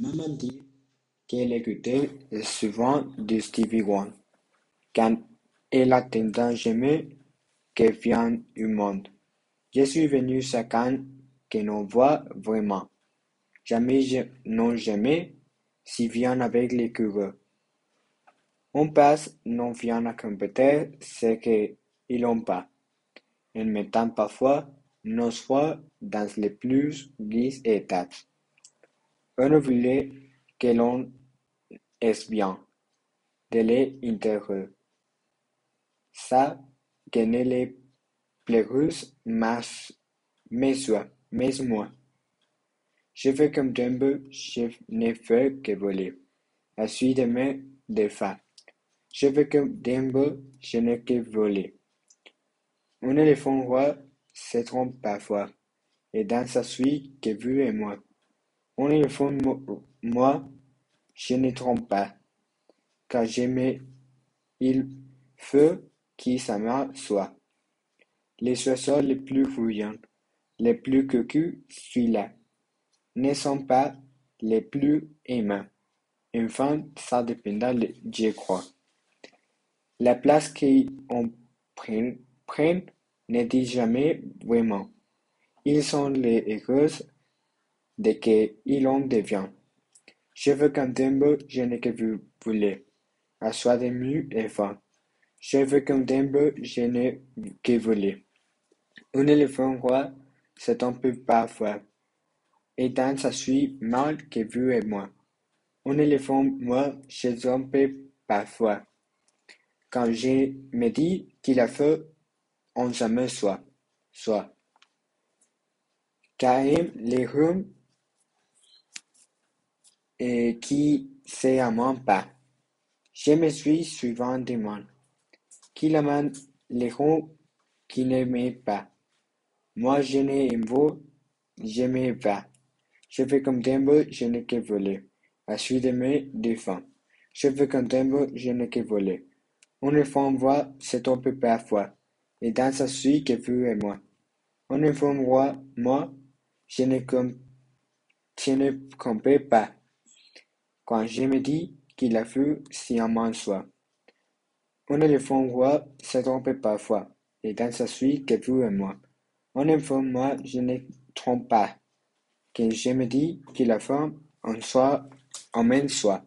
Maman dit qu'elle écoutait souvent du Stevie Wonder quand elle attendait jamais qu'il vienne au monde. Je suis venu année que l'on voit vraiment. Jamais je non jamais s'il vient avec les coureurs. On passe non vient à compter ce qu'ils n'ont pas, en mettant parfois nos choix dans les plus grises étapes. On voulait que l'on est bien, de l'intérieur. Ça que ne les plus mais moi. Je fais comme Dumbo, je ne fais que voler. La suite de mes défauts. Je fais comme Dumbo, je n'ai que voler. Un éléphant roi se trompe parfois, et dans sa suite que vous et moi. Éléphant moi, je ne trompe pas, car j'aime il faut qui s'amarre soit. Les oiseaux les plus bruyants, les plus cocus, celui-là, ne sont pas les plus aimants. Enfin, ça dépendra, je crois. La place qu'on prenne ne dit jamais vraiment. Ils sont les héros de que ils en devient. Je veux qu'un Dumbo, je n'ai que vous voulez. À soi de mieux et veux qu'un Dumbo, je n'ai que voulez. Un éléphant roi se trompe parfois, et dans sa suite mal que vous et moi. Un éléphant moi se trompe parfois. Quand je me dis qu'il a fait, on jamais soit, soit. Car les rhumes et qui s'amènent pas. Je me suis souvent demandé qui amène les gens qui n'aiment pas. Moi, je n'aime pas, je m'aime pas. Je fais comme Dumbo, je n'ai que voler. À suite de mes défunts. Je fais comme Dumbo, je n'ai que voler. Un enfant voit se trompe parfois, et dans sa suite que vous et moi. Un enfant voit, moi, je ne, com je ne pas. Quand je me dis qu'il a vu si soit. Un éléphant roi se trompe parfois, et dans sa suite que vous et moi. Un enfant, moi, je ne trompe pas. Quand je me dis qu'il a faim, en soi, en même soi.